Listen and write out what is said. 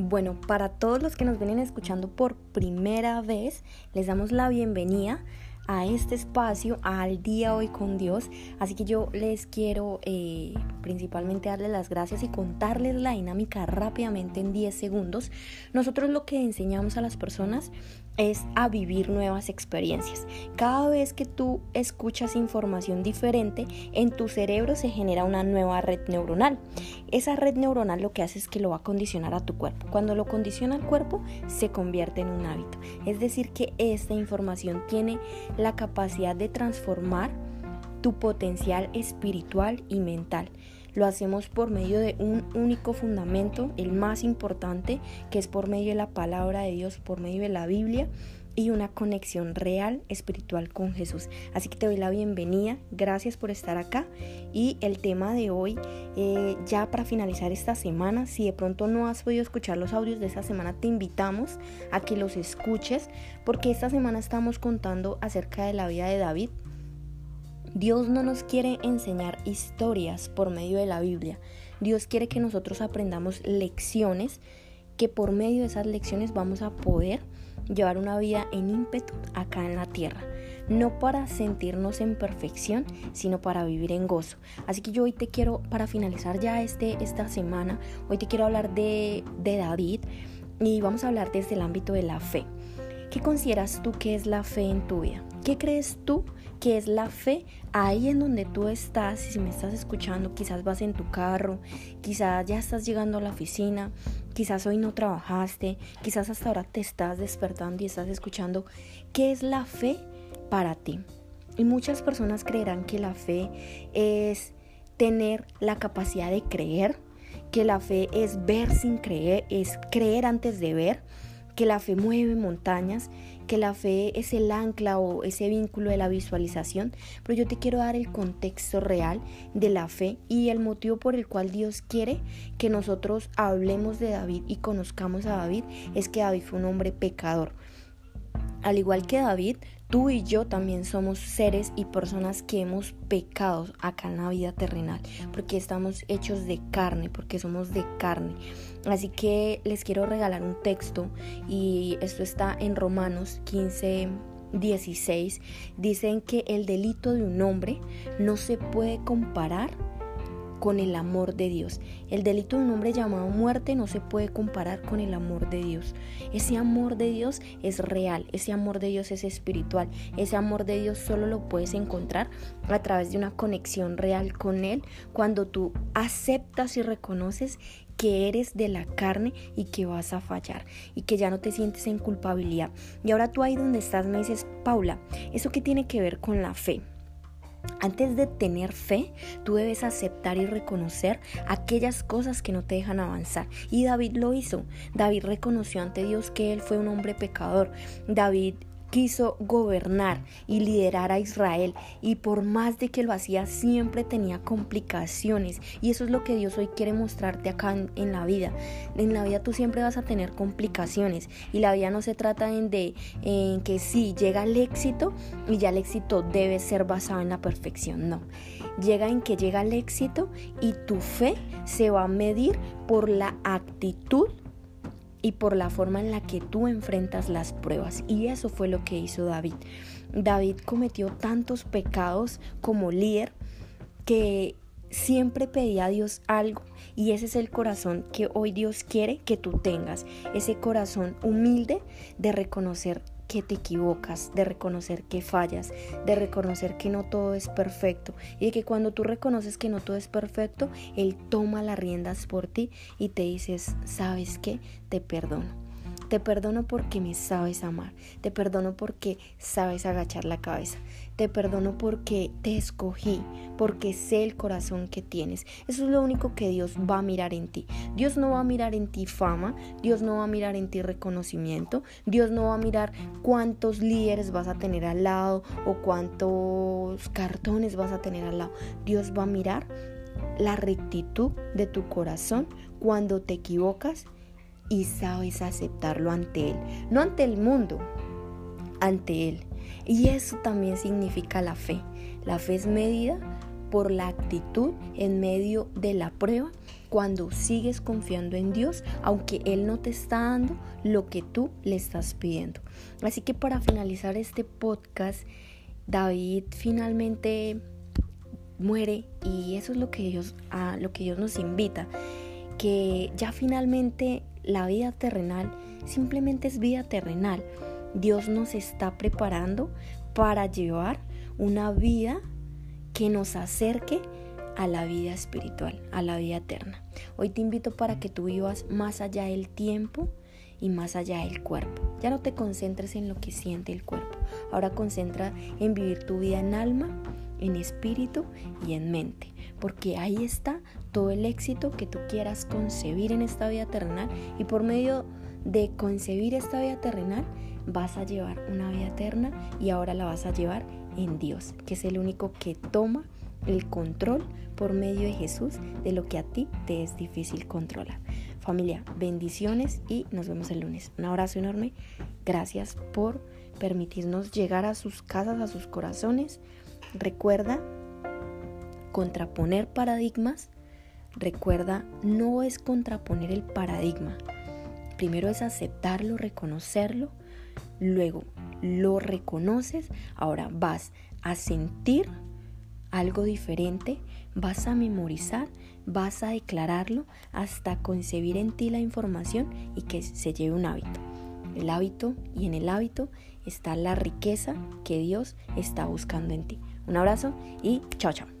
Bueno, para todos los que nos vienen escuchando por primera vez, les damos la bienvenida a este espacio, al día hoy con Dios. Así que yo les quiero eh, principalmente darles las gracias y contarles la dinámica rápidamente en 10 segundos. Nosotros lo que enseñamos a las personas es a vivir nuevas experiencias. Cada vez que tú escuchas información diferente, en tu cerebro se genera una nueva red neuronal. Esa red neuronal lo que hace es que lo va a condicionar a tu cuerpo. Cuando lo condiciona al cuerpo, se convierte en un hábito. Es decir, que esta información tiene la capacidad de transformar tu potencial espiritual y mental. Lo hacemos por medio de un único fundamento, el más importante, que es por medio de la palabra de Dios, por medio de la Biblia y una conexión real espiritual con Jesús. Así que te doy la bienvenida, gracias por estar acá y el tema de hoy, eh, ya para finalizar esta semana, si de pronto no has podido escuchar los audios de esta semana, te invitamos a que los escuches porque esta semana estamos contando acerca de la vida de David, Dios no nos quiere enseñar historias por medio de la Biblia. Dios quiere que nosotros aprendamos lecciones que por medio de esas lecciones vamos a poder llevar una vida en ímpetu acá en la tierra. No para sentirnos en perfección, sino para vivir en gozo. Así que yo hoy te quiero, para finalizar ya este, esta semana, hoy te quiero hablar de, de David y vamos a hablar desde el ámbito de la fe. ¿Qué consideras tú que es la fe en tu vida? ¿Qué crees tú que es la fe ahí en donde tú estás, si me estás escuchando, quizás vas en tu carro, quizás ya estás llegando a la oficina, quizás hoy no trabajaste, quizás hasta ahora te estás despertando y estás escuchando, ¿qué es la fe para ti? Y muchas personas creerán que la fe es tener la capacidad de creer, que la fe es ver sin creer, es creer antes de ver, que la fe mueve montañas, que la fe es el ancla o ese vínculo de la visualización, pero yo te quiero dar el contexto real de la fe y el motivo por el cual Dios quiere que nosotros hablemos de David y conozcamos a David es que David fue un hombre pecador. Al igual que David, tú y yo también somos seres y personas que hemos pecado acá en la vida terrenal, porque estamos hechos de carne, porque somos de carne. Así que les quiero regalar un texto y esto está en Romanos 15. 16 dicen que el delito de un hombre no se puede comparar con el amor de Dios. El delito de un hombre llamado muerte no se puede comparar con el amor de Dios. Ese amor de Dios es real, ese amor de Dios es espiritual, ese amor de Dios solo lo puedes encontrar a través de una conexión real con Él cuando tú aceptas y reconoces que eres de la carne y que vas a fallar y que ya no te sientes en culpabilidad. Y ahora tú ahí donde estás me dices, Paula, ¿eso qué tiene que ver con la fe? Antes de tener fe, tú debes aceptar y reconocer aquellas cosas que no te dejan avanzar. Y David lo hizo. David reconoció ante Dios que él fue un hombre pecador. David quiso gobernar y liderar a Israel y por más de que lo hacía siempre tenía complicaciones. Y eso es lo que Dios hoy quiere mostrarte acá en, la vida. En la vida tú siempre vas a tener complicaciones y la vida no se trata en de en que sí llega el éxito y ya el éxito debe ser basado en la perfección no. Llega en que llega el éxito y tu fe se va a medir por la actitud y por la forma en la que tú enfrentas las pruebas. Y eso fue lo que hizo David. David cometió tantos pecados como líder que siempre pedía a Dios algo y ese es el corazón que hoy Dios quiere que tú tengas, ese corazón humilde de reconocer que te equivocas, de reconocer que fallas, de reconocer que no todo es perfecto y de que cuando tú reconoces que no todo es perfecto, Él toma las riendas por ti y te dices, ¿sabes qué? Te perdono. Te perdono porque me sabes amar. Te perdono porque sabes agachar la cabeza. Te perdono porque te escogí, porque sé el corazón que tienes. Eso es lo único que Dios va a mirar en ti. Dios no va a mirar en ti fama, Dios no va a mirar en ti reconocimiento, Dios no va a mirar cuántos líderes vas a tener al lado o cuántos cartones vas a tener al lado. Dios va a mirar la rectitud de tu corazón cuando te equivocas y sabes aceptarlo ante Él, no ante el mundo, ante Él. Y eso también significa la fe. La fe es medida por la actitud en medio de la prueba cuando sigues confiando en Dios, aunque Él no te está dando lo que tú le estás pidiendo. Así que para finalizar este podcast, David finalmente muere y eso es lo que Dios, a lo que Dios nos invita, que ya finalmente la vida terrenal simplemente es vida terrenal. Dios nos está preparando para llevar una vida que nos acerque a la vida espiritual, a la vida eterna. Hoy te invito para que tú vivas más allá del tiempo y más allá del cuerpo. Ya no te concentres en lo que siente el cuerpo. Ahora concentra en vivir tu vida en alma, en espíritu y en mente. Porque ahí está todo el éxito que tú quieras concebir en esta vida terrenal. Y por medio de concebir esta vida terrenal, vas a llevar una vida eterna y ahora la vas a llevar en Dios, que es el único que toma el control por medio de Jesús de lo que a ti te es difícil controlar. Familia, bendiciones y nos vemos el lunes. Un abrazo enorme. Gracias por permitirnos llegar a sus casas, a sus corazones. Recuerda contraponer paradigmas. Recuerda, no es contraponer el paradigma. Primero es aceptarlo, reconocerlo. Luego lo reconoces. Ahora vas a sentir algo diferente, vas a memorizar, vas a declararlo hasta concebir en ti la información y que se lleve un hábito. El hábito y en el hábito está la riqueza que Dios está buscando en ti. Un abrazo y chao chao.